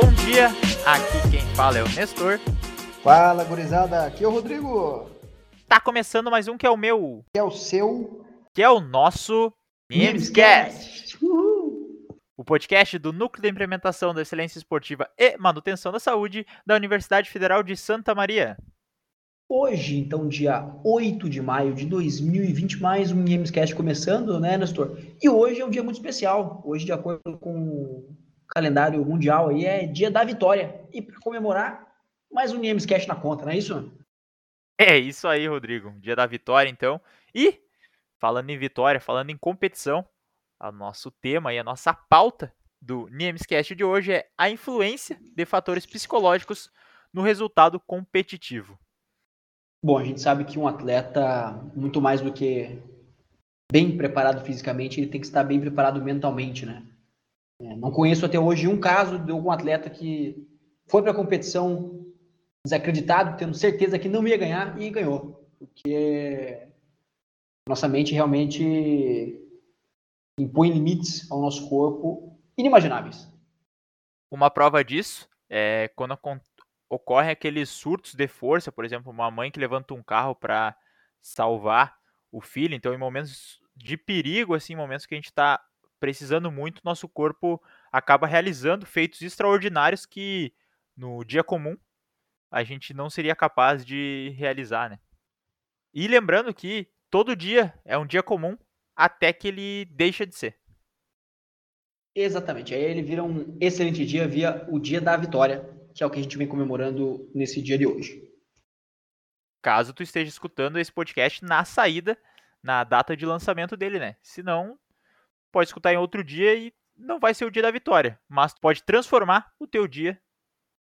Bom dia, aqui quem fala é o Nestor. Fala, gurizada, aqui é o Rodrigo. Tá começando mais um que é o meu, Que é o seu que é o nosso Memescast, o podcast do Núcleo de Implementação da Excelência Esportiva e Manutenção da Saúde da Universidade Federal de Santa Maria. Hoje, então, dia 8 de maio de 2020, mais um Gamescast começando, né, Nestor? E hoje é um dia muito especial. Hoje, de acordo com calendário mundial, aí é dia da vitória. E para comemorar, mais um Gamescast na conta, não é isso? É isso aí, Rodrigo. Dia da vitória, então. E, falando em vitória, falando em competição, o nosso tema e a nossa pauta do Niemescast de hoje é a influência de fatores psicológicos no resultado competitivo. Bom, a gente sabe que um atleta, muito mais do que bem preparado fisicamente, ele tem que estar bem preparado mentalmente, né? É, não conheço até hoje um caso de algum atleta que foi para a competição desacreditado, tendo certeza que não ia ganhar e ganhou. Porque nossa mente realmente impõe limites ao nosso corpo inimagináveis. Uma prova disso é quando ocorrem aqueles surtos de força, por exemplo, uma mãe que levanta um carro para salvar o filho. Então, em momentos de perigo, assim, momentos que a gente está precisando muito, nosso corpo acaba realizando feitos extraordinários que no dia comum a gente não seria capaz de realizar, né? E lembrando que todo dia é um dia comum até que ele deixa de ser. Exatamente. Aí ele vira um excelente dia via o dia da vitória, que é o que a gente vem comemorando nesse dia de hoje. caso tu esteja escutando esse podcast na saída, na data de lançamento dele, né? Se não, pode escutar em outro dia e não vai ser o dia da vitória, mas pode transformar o teu dia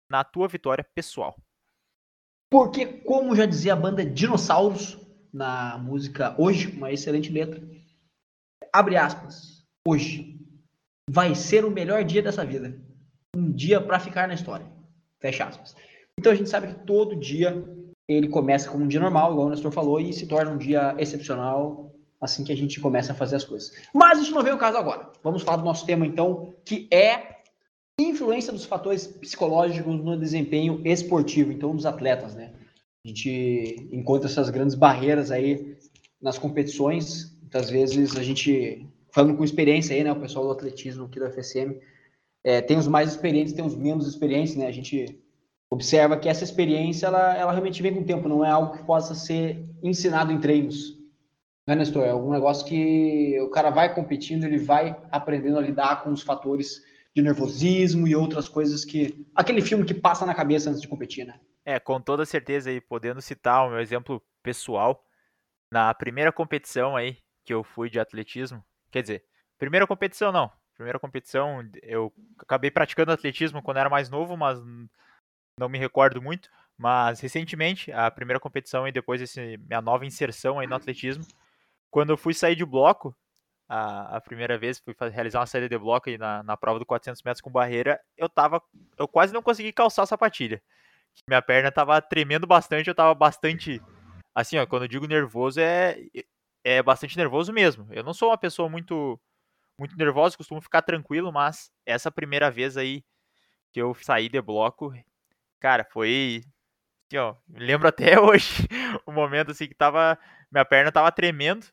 na tua vitória pessoal. Porque, como já dizia a banda Dinossauros na música Hoje, uma excelente letra, abre aspas, hoje vai ser o melhor dia dessa vida. Um dia para ficar na história. Fecha aspas. Então a gente sabe que todo dia ele começa como um dia normal, igual o Nestor falou, e se torna um dia excepcional assim que a gente começa a fazer as coisas. Mas isso não veio o caso agora. Vamos falar do nosso tema então, que é influência dos fatores psicológicos no desempenho esportivo, então dos atletas, né? A gente encontra essas grandes barreiras aí nas competições. Muitas vezes a gente, falando com experiência aí, né? O pessoal do atletismo aqui do FSM, é, tem os mais experientes, tem os menos experientes, né? A gente observa que essa experiência, ela, ela realmente vem com o tempo, não é algo que possa ser ensinado em treinos. Né, Nestor? É algum negócio que o cara vai competindo, ele vai aprendendo a lidar com os fatores de nervosismo e outras coisas que. Aquele filme que passa na cabeça antes de competir, né? É, com toda certeza aí, podendo citar o meu exemplo pessoal, na primeira competição aí que eu fui de atletismo, quer dizer, primeira competição não, primeira competição eu acabei praticando atletismo quando era mais novo, mas não me recordo muito, mas recentemente, a primeira competição e depois esse minha nova inserção aí no atletismo, quando eu fui sair de bloco, a, a primeira vez, fui fazer, realizar uma saída de bloco aí na, na prova do 400 metros com barreira, eu tava, eu quase não consegui calçar a sapatilha. Minha perna tava tremendo bastante, eu tava bastante, assim, ó, quando eu digo nervoso é, é bastante nervoso mesmo. Eu não sou uma pessoa muito, muito nervosa, costumo ficar tranquilo, mas essa primeira vez aí que eu saí de bloco, cara, foi, assim, ó, lembro até hoje o momento assim que tava, minha perna tava tremendo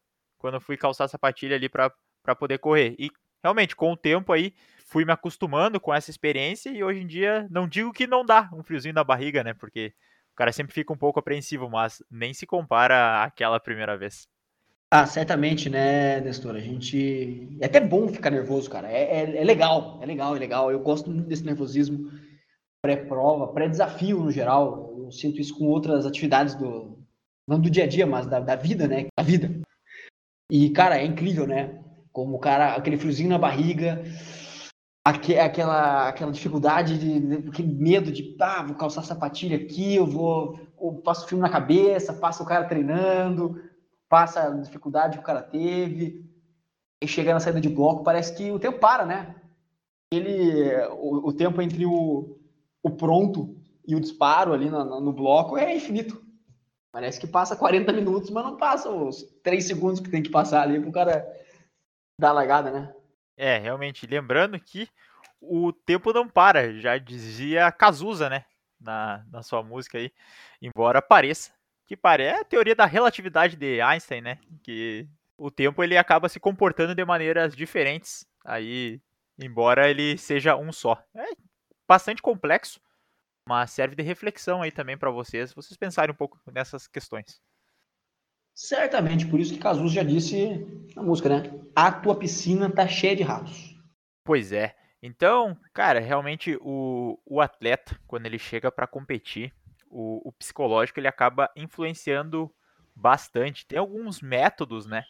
quando eu fui calçar a sapatilha ali para poder correr. E realmente, com o tempo aí, fui me acostumando com essa experiência e hoje em dia não digo que não dá um friozinho na barriga, né? Porque o cara sempre fica um pouco apreensivo, mas nem se compara àquela primeira vez. Ah, certamente, né, Nestor? A gente. É até bom ficar nervoso, cara. É, é, é legal, é legal, é legal. Eu gosto muito desse nervosismo pré-prova, pré-desafio no geral. Eu sinto isso com outras atividades do. Não do dia a dia, mas da, da vida, né? Da vida. E, cara, é incrível, né? Como o cara, aquele friozinho na barriga, aque, aquela, aquela dificuldade, de, aquele medo de, ah, vou calçar sapatilha aqui, eu vou, eu passo filme na cabeça, passa o cara treinando, passa a dificuldade que o cara teve, e chega na saída de bloco, parece que o tempo para, né? Ele, o, o tempo entre o, o pronto e o disparo ali no, no bloco é infinito. Parece que passa 40 minutos, mas não passa os 3 segundos que tem que passar ali pro cara dar a largada, né? É, realmente. Lembrando que o tempo não para, já dizia Cazuza, né? Na, na sua música aí, embora pareça que parece é a teoria da relatividade de Einstein, né? Que o tempo ele acaba se comportando de maneiras diferentes, aí, embora ele seja um só. É bastante complexo, mas serve de reflexão aí também para vocês, vocês pensarem um pouco nessas questões. Certamente, por isso que Cazuza já disse na música, né? A tua piscina tá cheia de ratos. Pois é. Então, cara, realmente o, o atleta, quando ele chega para competir, o, o, psicológico ele acaba influenciando bastante. Tem alguns métodos, né,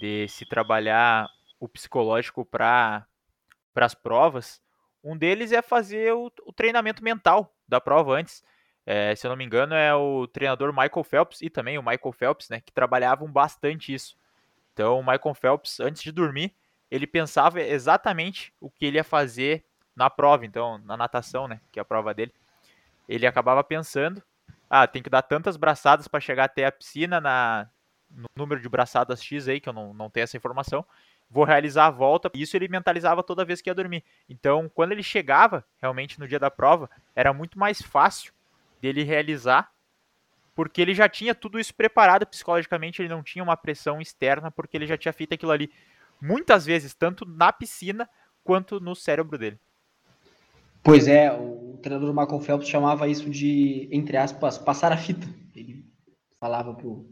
de se trabalhar o psicológico para as provas. Um deles é fazer o, o treinamento mental da prova antes. É, se eu não me engano, é o treinador Michael Phelps e também o Michael Phelps, né, que trabalhavam bastante isso. Então, o Michael Phelps, antes de dormir, ele pensava exatamente o que ele ia fazer na prova, então, na natação, né, que é a prova dele. Ele acabava pensando, ah, tem que dar tantas braçadas para chegar até a piscina na, no número de braçadas X aí, que eu não, não tenho essa informação. Vou realizar a volta. Isso ele mentalizava toda vez que ia dormir. Então, quando ele chegava realmente no dia da prova, era muito mais fácil dele realizar, porque ele já tinha tudo isso preparado psicologicamente, ele não tinha uma pressão externa, porque ele já tinha feito aquilo ali muitas vezes, tanto na piscina quanto no cérebro dele. Pois é, o treinador Michael Phelps chamava isso de, entre aspas, passar a fita. Ele falava pro,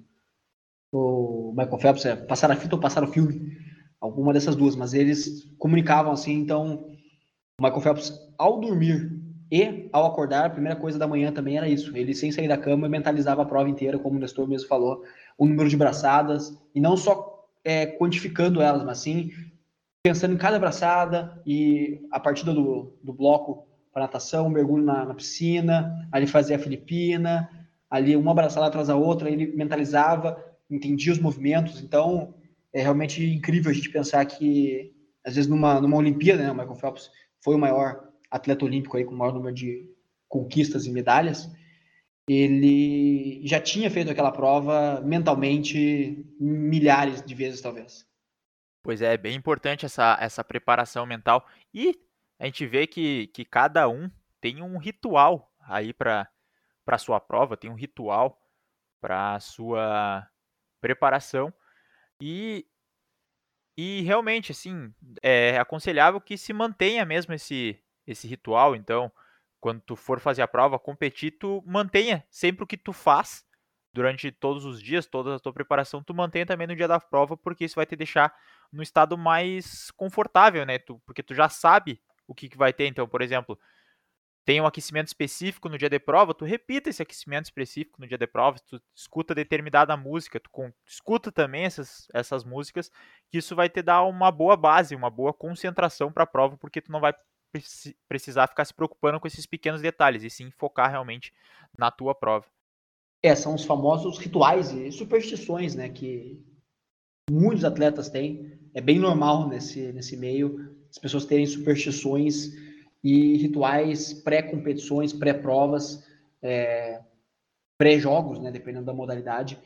pro Michael Phelps, é, passar a fita ou passar o filme, alguma dessas duas, mas eles comunicavam assim, então o Michael Phelps, ao dormir e, ao acordar, a primeira coisa da manhã também era isso. Ele, sem sair da cama, mentalizava a prova inteira, como o Nestor mesmo falou, o número de braçadas, e não só é, quantificando elas, mas sim pensando em cada braçada e a partida do, do bloco para natação, mergulho na, na, piscina, ali fazia a Filipina, ali uma braçada atrás da outra, ele mentalizava, entendia os movimentos, então é realmente incrível a gente pensar que, às vezes, numa, numa Olimpíada, né, o Michael Phelps foi o maior atleta olímpico aí com o maior número de conquistas e medalhas, ele já tinha feito aquela prova mentalmente milhares de vezes, talvez. Pois é, é bem importante essa, essa preparação mental. E a gente vê que, que cada um tem um ritual aí para a sua prova, tem um ritual para a sua preparação. E, e realmente, assim, é aconselhável que se mantenha mesmo esse, esse ritual. Então, quando tu for fazer a prova, competir, tu mantenha sempre o que tu faz durante todos os dias, toda a tua preparação, tu mantenha também no dia da prova, porque isso vai te deixar no estado mais confortável, né? Tu, porque tu já sabe o que, que vai ter. Então, por exemplo, tem um aquecimento específico no dia de prova, tu repita esse aquecimento específico no dia de prova, tu escuta determinada música, tu escuta também essas, essas músicas, que isso vai te dar uma boa base, uma boa concentração para a prova, porque tu não vai precisar ficar se preocupando com esses pequenos detalhes, e sim focar realmente na tua prova. É, são os famosos rituais e superstições, né, que muitos atletas têm. É bem normal nesse, nesse meio as pessoas terem superstições e rituais pré-competições, pré-provas, é, pré-jogos, né, dependendo da modalidade.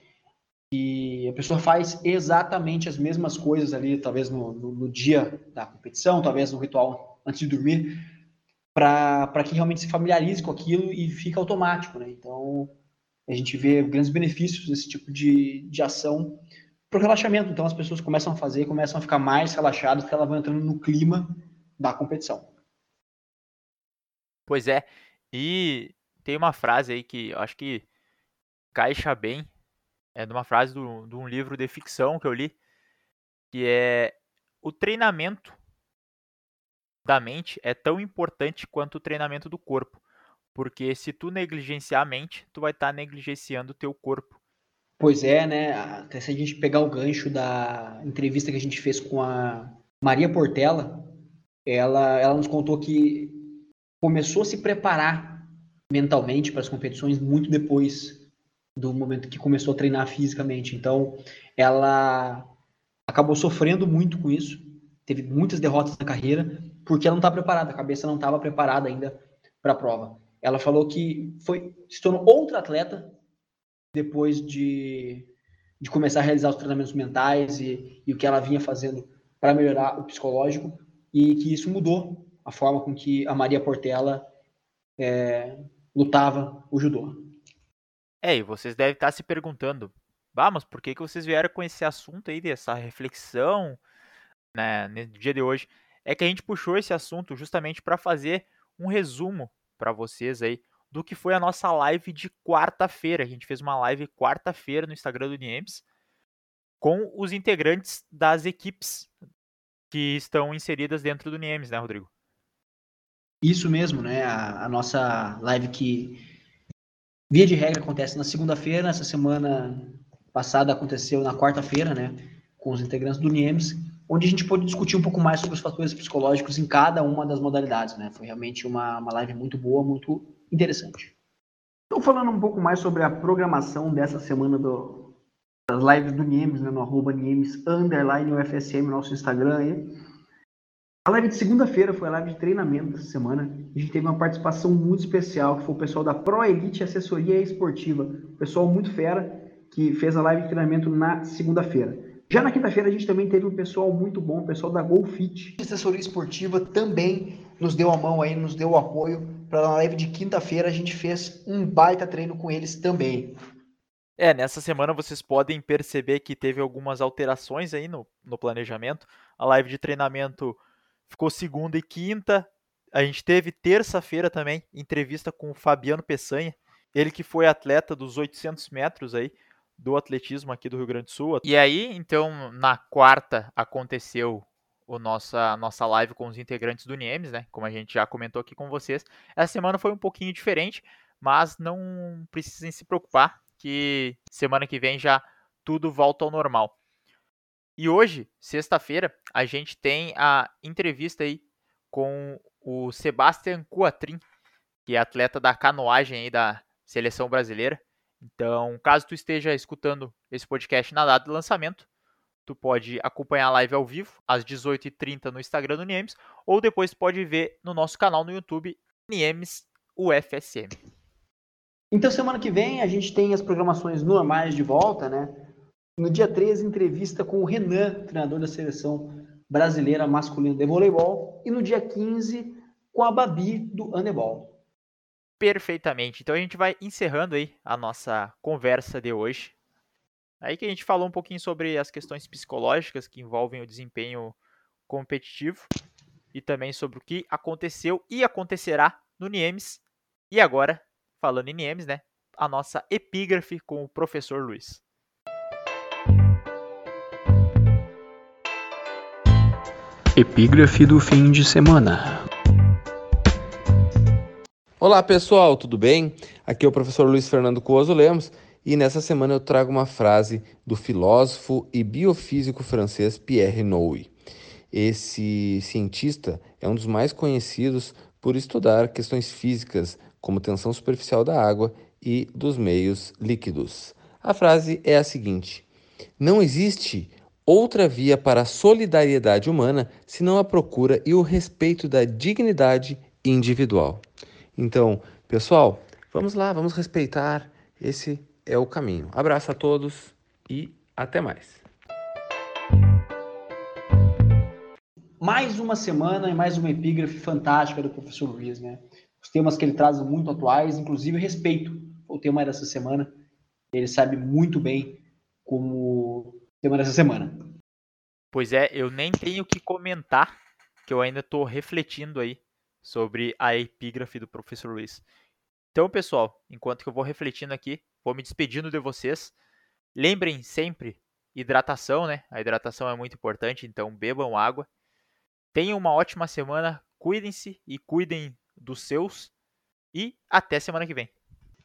E a pessoa faz exatamente as mesmas coisas ali, talvez no, no, no dia da competição, talvez no ritual antes de dormir, para que realmente se familiarize com aquilo e fique automático, né? Então, a gente vê grandes benefícios desse tipo de, de ação para o relaxamento. Então, as pessoas começam a fazer, começam a ficar mais relaxadas, porque elas vão entrando no clima da competição. Pois é. E tem uma frase aí que acho que caixa bem. É de uma frase do, de um livro de ficção que eu li, que é o treinamento da mente é tão importante quanto o treinamento do corpo. Porque se tu negligenciar a mente, tu vai estar tá negligenciando o teu corpo. Pois é, né? Até se a gente pegar o gancho da entrevista que a gente fez com a Maria Portela, ela, ela nos contou que começou a se preparar mentalmente para as competições muito depois do momento que começou a treinar fisicamente. Então, ela acabou sofrendo muito com isso, teve muitas derrotas na carreira, porque ela não está preparada, a cabeça não estava preparada ainda para a prova. Ela falou que foi se tornou outra atleta depois de, de começar a realizar os treinamentos mentais e, e o que ela vinha fazendo para melhorar o psicológico e que isso mudou a forma com que a Maria Portela é, lutava o judô. É, e vocês devem estar se perguntando, bah, mas por que, que vocês vieram com esse assunto aí, dessa reflexão, né, no dia de hoje? É que a gente puxou esse assunto justamente para fazer um resumo para vocês aí do que foi a nossa live de quarta-feira. A gente fez uma live quarta-feira no Instagram do Niemes com os integrantes das equipes que estão inseridas dentro do Niemes, né, Rodrigo? Isso mesmo, né? A, a nossa live que, via de regra, acontece na segunda-feira. Essa semana passada aconteceu na quarta-feira, né? Com os integrantes do Niemes, onde a gente pôde discutir um pouco mais sobre os fatores psicológicos em cada uma das modalidades, né? Foi realmente uma, uma live muito boa, muito interessante. Estou falando um pouco mais sobre a programação dessa semana do, das lives do Niemes, né? No arroba Niemes, underline UFSM, nosso Instagram aí. A live de segunda-feira foi a live de treinamento dessa semana. A gente teve uma participação muito especial, que foi o pessoal da Pro Elite Assessoria Esportiva. Pessoal muito fera, que fez a live de treinamento na segunda-feira. Já na quinta-feira a gente também teve um pessoal muito bom, o pessoal da Golfit. A assessoria esportiva também nos deu a mão aí, nos deu o apoio. Para a live de quinta-feira a gente fez um baita treino com eles também. É, nessa semana vocês podem perceber que teve algumas alterações aí no, no planejamento. A live de treinamento ficou segunda e quinta. A gente teve terça-feira também entrevista com o Fabiano Peçanha, ele que foi atleta dos 800 metros aí do atletismo aqui do Rio Grande do Sul. E aí, então, na quarta aconteceu o nossa nossa live com os integrantes do Niemes, né? Como a gente já comentou aqui com vocês. Essa semana foi um pouquinho diferente, mas não precisem se preocupar que semana que vem já tudo volta ao normal. E hoje, sexta-feira, a gente tem a entrevista aí com o Sebastian Coatrin, que é atleta da canoagem aí da seleção brasileira. Então, caso tu esteja escutando esse podcast na data do lançamento, tu pode acompanhar a live ao vivo às 18h30 no Instagram do Niemes, ou depois tu pode ver no nosso canal no YouTube Niemes UFSM. Então, semana que vem a gente tem as programações normais de volta, né? No dia 13, entrevista com o Renan, treinador da seleção brasileira masculina de voleibol. E no dia 15, com a Babi do handebol. Perfeitamente. Então a gente vai encerrando aí a nossa conversa de hoje. Aí que a gente falou um pouquinho sobre as questões psicológicas que envolvem o desempenho competitivo e também sobre o que aconteceu e acontecerá no Niemes. E agora, falando em Niemes, né, a nossa epígrafe com o professor Luiz. Epígrafe do fim de semana. Olá pessoal, tudo bem? Aqui é o professor Luiz Fernando Cuoso Lemos e nessa semana eu trago uma frase do filósofo e biofísico francês Pierre Nouy. Esse cientista é um dos mais conhecidos por estudar questões físicas como tensão superficial da água e dos meios líquidos. A frase é a seguinte: Não existe outra via para a solidariedade humana senão a procura e o respeito da dignidade individual. Então, pessoal, vamos lá, vamos respeitar. Esse é o caminho. Abraço a todos e até mais. Mais uma semana e mais uma epígrafe fantástica do professor Luiz, né? Os temas que ele traz muito atuais, inclusive respeito, o tema dessa semana. Ele sabe muito bem como tema dessa semana. Pois é, eu nem tenho que comentar, que eu ainda estou refletindo aí sobre a epígrafe do professor Luiz. Então, pessoal, enquanto que eu vou refletindo aqui, vou me despedindo de vocês. Lembrem sempre, hidratação, né? A hidratação é muito importante, então bebam água. Tenham uma ótima semana, cuidem-se e cuidem dos seus. E até semana que vem.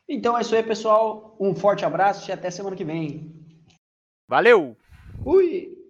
Então é isso aí, pessoal. Um forte abraço e até semana que vem. Valeu! Ui!